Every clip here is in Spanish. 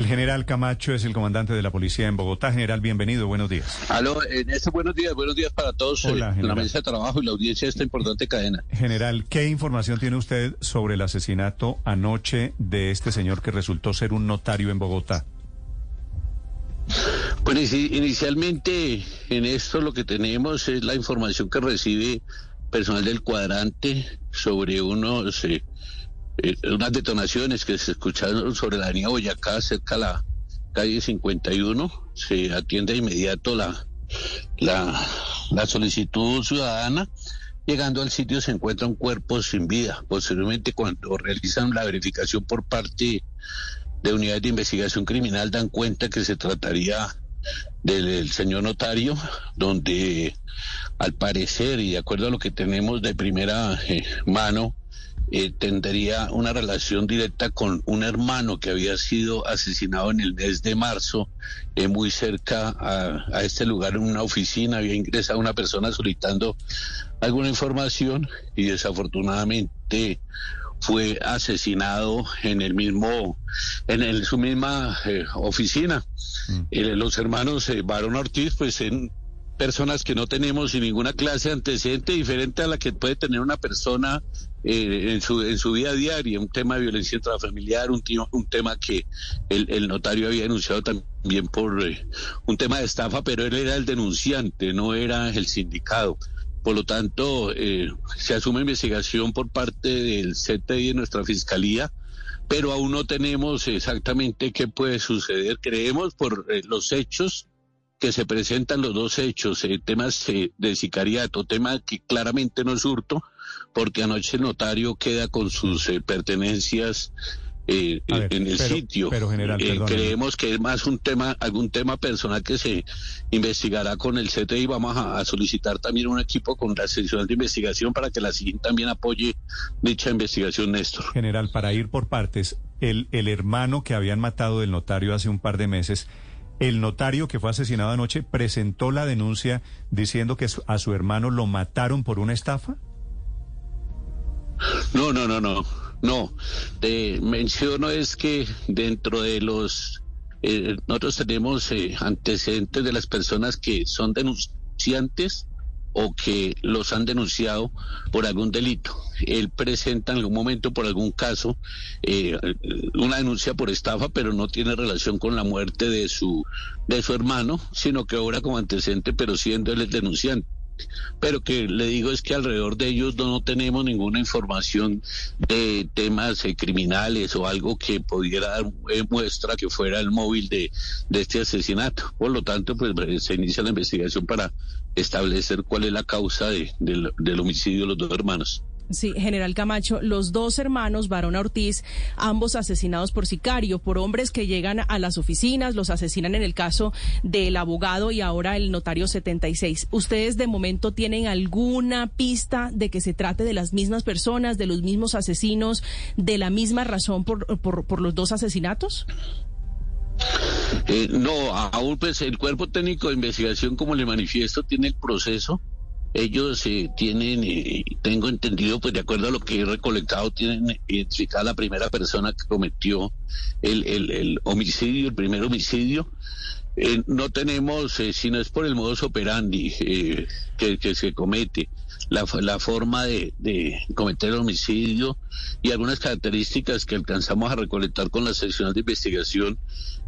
El general Camacho es el comandante de la policía en Bogotá. General, bienvenido. Buenos días. Aló, en este buenos días, buenos días para todos Hola, eh, en la mesa de trabajo y la audiencia de esta importante cadena. General, ¿qué información tiene usted sobre el asesinato anoche de este señor que resultó ser un notario en Bogotá? Bueno, inici- inicialmente en esto lo que tenemos es la información que recibe personal del cuadrante sobre unos eh, eh, unas detonaciones que se escucharon sobre la avenida Boyacá, cerca a la calle 51. Se atiende de inmediato la, la, solicitud ciudadana. Llegando al sitio se encuentra un cuerpo sin vida. Posteriormente, cuando realizan la verificación por parte de unidades de investigación criminal, dan cuenta que se trataría del, del señor notario, donde al parecer y de acuerdo a lo que tenemos de primera eh, mano, eh, tendría una relación directa con un hermano que había sido asesinado en el mes de marzo, eh, muy cerca a, a este lugar, en una oficina, había ingresado una persona solicitando alguna información y desafortunadamente fue asesinado en el mismo, en el- su misma eh, oficina. Eh, los hermanos Barón Ortiz, pues en personas que no tenemos ninguna clase de antecedente diferente a la que puede tener una persona eh, en, su, en su vida diaria, un tema de violencia intrafamiliar, un, ti- un tema que el, el notario había denunciado también por eh, un tema de estafa, pero él era el denunciante, no era el sindicado. Por lo tanto, eh, se asume investigación por parte del CTI de nuestra fiscalía, pero aún no tenemos exactamente qué puede suceder. Creemos por eh, los hechos que se presentan los dos hechos, eh, temas eh, de sicariato, tema que claramente no es hurto, porque anoche el notario queda con sus eh, pertenencias eh, ver, en el pero- sitio. pero, general, creemos que es más un tema, algún tema personal que se investigará con el CTI. Vamos a, a solicitar también un equipo con la sección de investigación para que la SIGIN también apoye dicha investigación, Néstor. General, para ir por partes, el, el hermano que habían matado del notario hace un par de meses, el notario que fue asesinado anoche presentó la denuncia diciendo que a su hermano lo mataron por una estafa. No, no, no, no, no. Te menciono es que dentro de los eh, nosotros tenemos eh, antecedentes de las personas que son denunciantes o que los han denunciado por algún delito. Él presenta en algún momento por algún caso eh, una denuncia por estafa, pero no tiene relación con la muerte de su de su hermano, sino que obra como antecedente, pero siendo él el denunciante pero que le digo es que alrededor de ellos no, no tenemos ninguna información de temas eh, criminales o algo que pudiera dar eh, muestra que fuera el móvil de, de este asesinato. Por lo tanto, pues eh, se inicia la investigación para establecer cuál es la causa de- del, del homicidio de los dos hermanos. Sí, general Camacho, los dos hermanos, Barona Ortiz, ambos asesinados por sicario, por hombres que llegan a las oficinas, los asesinan en el caso del abogado y ahora el notario 76. ¿Ustedes de momento tienen alguna pista de que se trate de las mismas personas, de los mismos asesinos, de la misma razón por, por, los dos asesinatos? Eh, no, aún pues el cuerpo técnico de investigación, como le manifiesto, tiene el proceso. Ellos eh, tienen, eh, tengo entendido, pues de acuerdo a lo que he recolectado, tienen identificada la primera persona que cometió el, el, el homicidio, el primer homicidio. Eh, no tenemos, eh, si no es por el modus operandi eh, que, se comete, la, la forma de, de cometer el homicidio y algunas características que alcanzamos a recolectar con la sección de investigación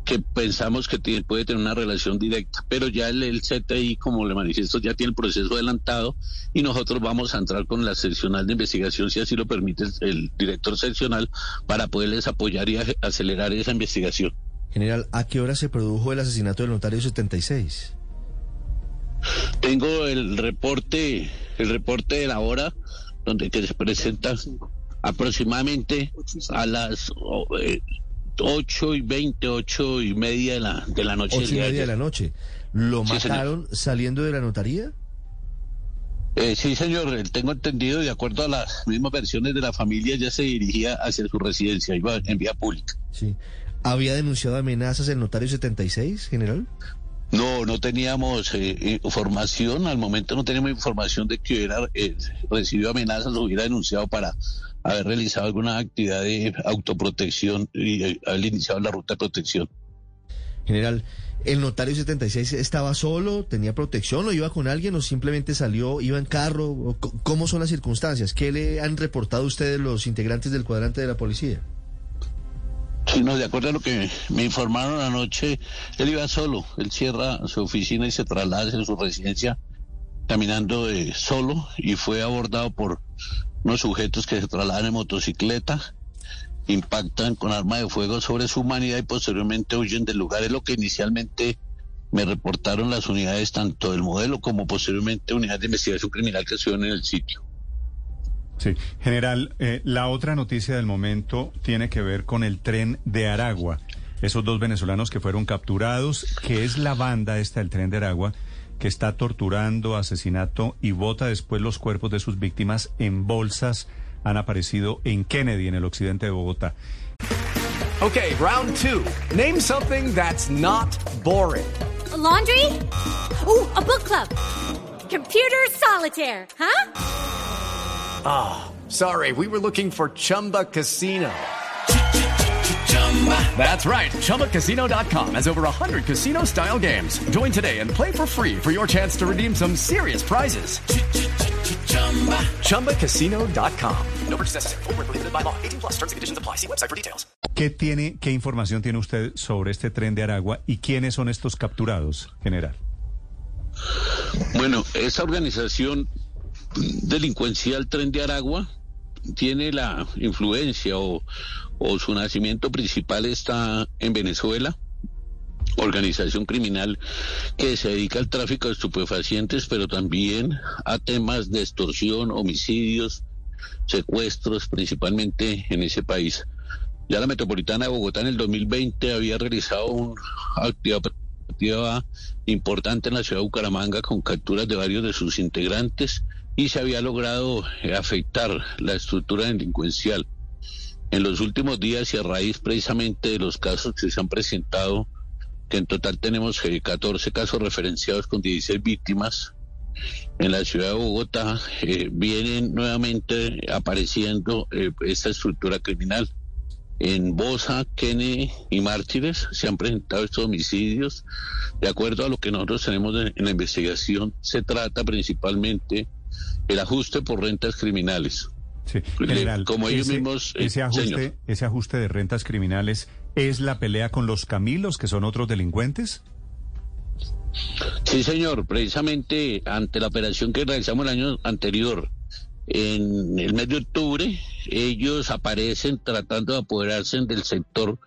que pensamos que tiene- puede tener una relación directa, pero ya el, el CTI, como le manifiesto, ya tiene el proceso adelantado y nosotros vamos a entrar con la seccional de investigación, si así lo permite el, director seccional, para poderles apoyar y acelerar esa investigación. General, ¿a qué hora se produjo el asesinato del notario 76? Tengo el reporte, el reporte de la hora, donde que se presenta aproximadamente a las oh, eh, 8 y 20, 8 y media de la, de la noche. Y media de la noche. ¿Lo Sí, señor. mataron saliendo de la notaría? Eh, sí, señor, eh, tengo entendido, de acuerdo a las mismas versiones de la familia, ya se dirigía hacia su residencia, iba en vía pública. Sí. ¿Había denunciado amenazas el notario 76, general? No, no teníamos eh, información, al momento no teníamos información de que hubiera eh, recibido amenazas o hubiera denunciado para haber realizado alguna actividad de autoprotección y eh, haber iniciado la ruta de protección. General, ¿el notario 76 estaba solo, tenía protección o iba con alguien o simplemente salió, iba en carro? ¿O c- ¿Cómo son las circunstancias? ¿Qué le han reportado ustedes los integrantes del cuadrante de la policía? Sí, no, de acuerdo a lo que me informaron anoche, él iba solo, él cierra su oficina y se traslada hacia su residencia caminando eh, solo y fue abordado por unos sujetos que se trasladan en motocicleta, impactan con arma de fuego sobre su humanidad y posteriormente huyen del lugar. Es lo que inicialmente me reportaron las unidades tanto del modelo como posteriormente unidades de investigación criminal que estuvieron en el sitio. Sí, general, eh, la otra noticia del momento tiene que ver con el tren de Aragua. Esos dos venezolanos que fueron capturados, que es la banda esta del tren de Aragua, que está torturando, asesinato y bota después los cuerpos de sus víctimas en bolsas, han aparecido en Kennedy, en el occidente de Bogotá. Okay, round two. Name something that's not boring. A laundry? Ooh, a book club. Computer solitaire, huh? Sorry, we were looking for Chumba Casino. That's right. ChumbaCasino.com has over 100 casino style games. Join today and play for free for your chance to redeem some serious prizes. ChumbaCasino.com. No purchase necessary. Where prohibited by law. 18 plus terms and conditions apply. See website for details. ¿Qué, tiene, ¿Qué información tiene usted sobre este tren de Aragua y quiénes son estos capturados, general? Bueno, esa organización delincuencial Tren de Aragua tiene la influencia o, o su nacimiento principal está en Venezuela, organización criminal que se dedica al tráfico de estupefacientes, pero también a temas de extorsión, homicidios, secuestros, principalmente en ese país. Ya la Metropolitana de Bogotá en el 2020 había realizado una actividad importante en la ciudad de Bucaramanga con capturas de varios de sus integrantes y se había logrado eh, afectar la estructura delincuencial. En los últimos días y a raíz precisamente de los casos que se han presentado, que en total tenemos eh, 14 casos referenciados con 16 víctimas, en la ciudad de Bogotá eh, vienen nuevamente apareciendo eh, esta estructura criminal. En Bosa, Kennedy y Mártires se han presentado estos homicidios. De acuerdo a lo que nosotros tenemos en la investigación, se trata principalmente el ajuste por rentas criminales. Sí, general, como ellos ese, mismos, eh, ese ajuste, señor. ese ajuste de rentas criminales es la pelea con los Camilos, que son otros delincuentes. Sí, señor. Precisamente ante la operación que realizamos el año anterior, en el mes de octubre, ellos aparecen tratando de apoderarse del sector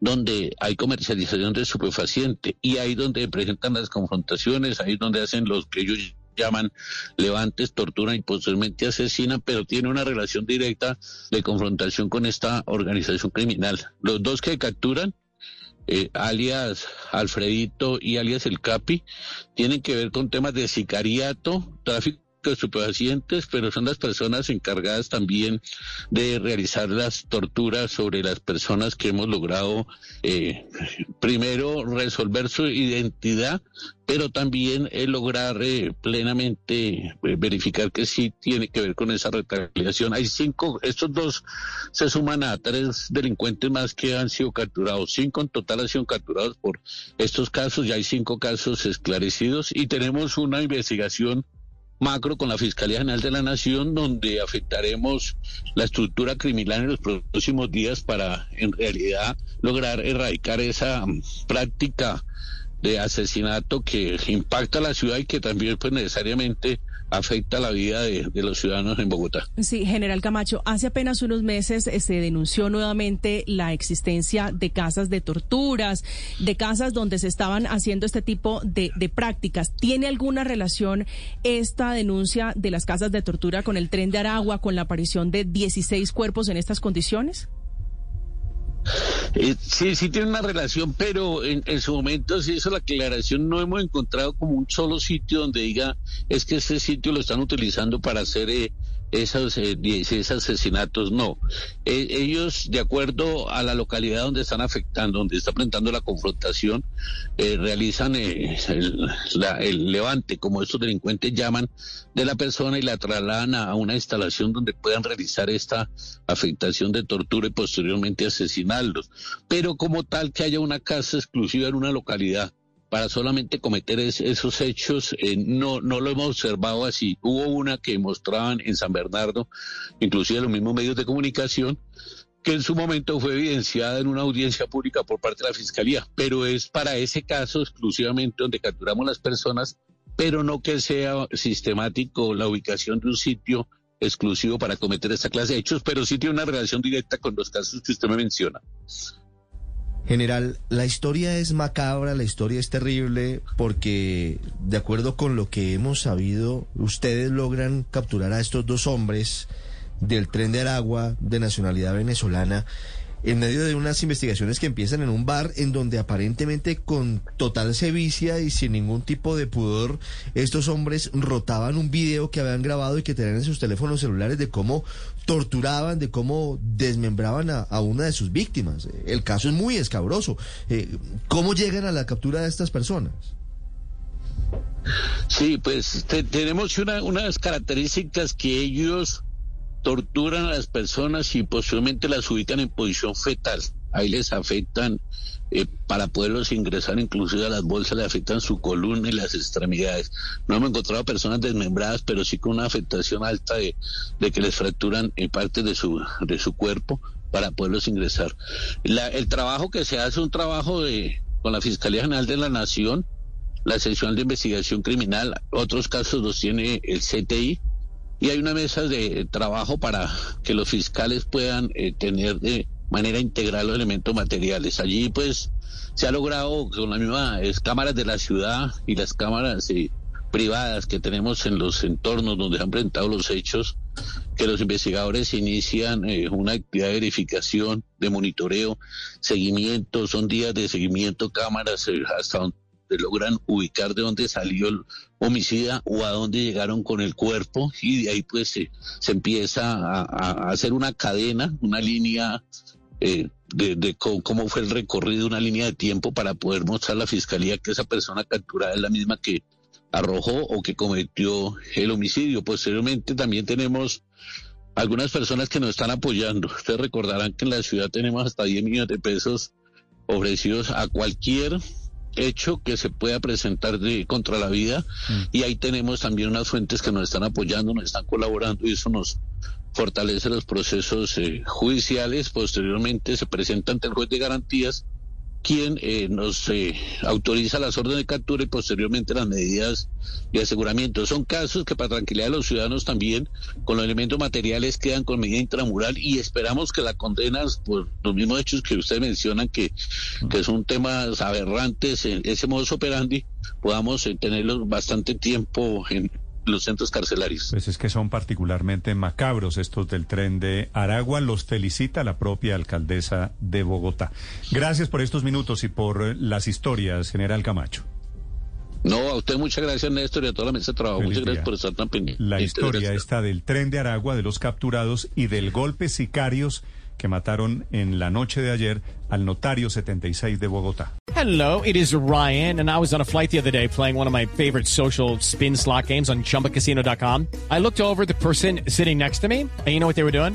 donde hay comercialización de estupefaciente y ahí donde presentan las confrontaciones, ahí donde hacen los que ellos llaman levantes, torturan y posteriormente asesinan, pero tiene una relación directa de confrontación con esta organización criminal. Los dos que capturan eh, alias Alfredito y alias El Capi, tienen que ver con temas de sicariato, tráfico de estupefacientes, pero son las personas encargadas también de realizar las torturas sobre las personas que hemos logrado eh, primero resolver su identidad, pero también eh, lograr eh, plenamente eh, verificar que sí tiene que ver con esa retaliación. Hay cinco, estos dos se suman a tres delincuentes más que han sido capturados. Cinco en total han sido capturados por estos casos, ya hay cinco casos esclarecidos y tenemos una investigación macro con la Fiscalía General de la Nación, donde afectaremos la estructura criminal en los próximos días para, en realidad, lograr erradicar esa mm, práctica de asesinato que impacta a la ciudad y que también, pues, necesariamente afecta la vida de, los ciudadanos en Bogotá. Sí, general Camacho, hace apenas unos meses eh, se denunció nuevamente la existencia de casas de torturas, de casas donde se estaban haciendo este tipo de, de prácticas. ¿Tiene alguna relación esta denuncia de las casas de tortura con el tren de Aragua, con la aparición de 16 cuerpos en estas condiciones? Eh, sí, sí tiene una relación, pero en, en, su momento se hizo la aclaración. No hemos encontrado como un solo sitio donde diga es que este sitio lo están utilizando para hacer eh, esos, eh, 16 asesinatos. No. Eh, ellos, de acuerdo a la localidad donde están afectando, donde está presentando la confrontación, eh, realizan eh, el, el levante, como estos delincuentes llaman, de la persona y la trasladan a una instalación donde puedan realizar esta afectación de tortura y posteriormente asesinarlos. Pero como tal que haya una casa exclusiva en una localidad para solamente cometer es, esos hechos, eh, no, no lo hemos observado así. Hubo una que mostraban en San Bernardo, inclusive los mismos medios de comunicación, que en su momento fue evidenciada en una audiencia pública por parte de la Fiscalía, pero es para ese caso exclusivamente donde capturamos las personas, pero no que sea sistemático la ubicación de un sitio exclusivo para cometer esta clase de hechos, pero sí tiene una relación directa con los casos que usted me menciona. General, la historia es macabra, la historia es terrible, porque de acuerdo con lo que hemos sabido, ustedes logran capturar a estos dos hombres del tren de Aragua de nacionalidad venezolana en medio de unas investigaciones que empiezan en un bar en donde aparentemente con total sevicia y sin ningún tipo de pudor, estos hombres rotaban un video que habían grabado y que tenían en sus teléfonos celulares de cómo torturaban, de cómo desmembraban a, una de sus víctimas. El caso es muy escabroso. Eh, ¿Cómo llegan a la captura de estas personas? Sí, pues te, tenemos una, unas características que ellos torturan a las personas y posiblemente las ubican en posición fetal. Ahí les afectan, eh, para poderlos ingresar inclusive a las bolsas, le afectan su columna y las extremidades. No hemos encontrado personas desmembradas, pero sí con una afectación alta de, que les fracturan eh, parte de su, de su cuerpo para poderlos ingresar. La, el trabajo que se hace es un trabajo de, con la Fiscalía General de la Nación, la sección de investigación criminal, otros casos los tiene el CTI, y hay una mesa de trabajo para que los fiscales puedan eh, tener de manera integral los elementos materiales. Allí pues se ha logrado con las mismas cámaras de la ciudad y las cámaras privadas que tenemos en los entornos donde han presentado los hechos, que los investigadores inician eh, una actividad de verificación, de monitoreo, seguimiento, son días de seguimiento, cámaras eh, hasta donde logran ubicar de dónde salió el homicida o a dónde llegaron con el cuerpo y de ahí pues se, se empieza a, hacer una cadena, una línea eh, de, de cómo, cómo, fue el recorrido, una línea de tiempo para poder mostrar a la fiscalía que esa persona capturada es la misma que arrojó o que cometió el homicidio. Posteriormente también tenemos algunas personas que nos están apoyando. Ustedes recordarán que en la ciudad tenemos hasta 10 millones de pesos ofrecidos a cualquier hecho que se pueda presentar de, contra la vida mm. y ahí tenemos también unas fuentes que nos están apoyando, nos están colaborando y eso nos fortalece los procesos eh, judiciales. Posteriormente se presenta ante el juez de garantías quien eh, nos eh, autoriza las órdenes de captura y posteriormente las medidas de aseguramiento. Son casos que para tranquilidad de los ciudadanos también, con los elementos materiales, quedan con medida intramural y esperamos que la condenas por los mismos hechos que usted menciona, que, que son temas aberrantes, en ese modus operandi, podamos eh, tenerlos bastante tiempo en los centros carcelarios. Pues es que son particularmente macabros estos del tren de Aragua. Los felicita la propia alcaldesa de Bogotá. Gracias por estos minutos y por las historias, general Camacho. No, a usted muchas gracias, Néstor, y a toda la mesa de trabajo. Feliz muchas día. gracias por estar tan pendiente. La historia está del tren de Aragua, de los capturados y del golpe sicarios que mataron en la noche de ayer al notario 76 de Bogotá. Hello, it is Ryan, and I was on a flight the other day playing one of my favorite social spin slot games on chumbacasino.com. I looked over the person sitting next to me, and you know what they were doing?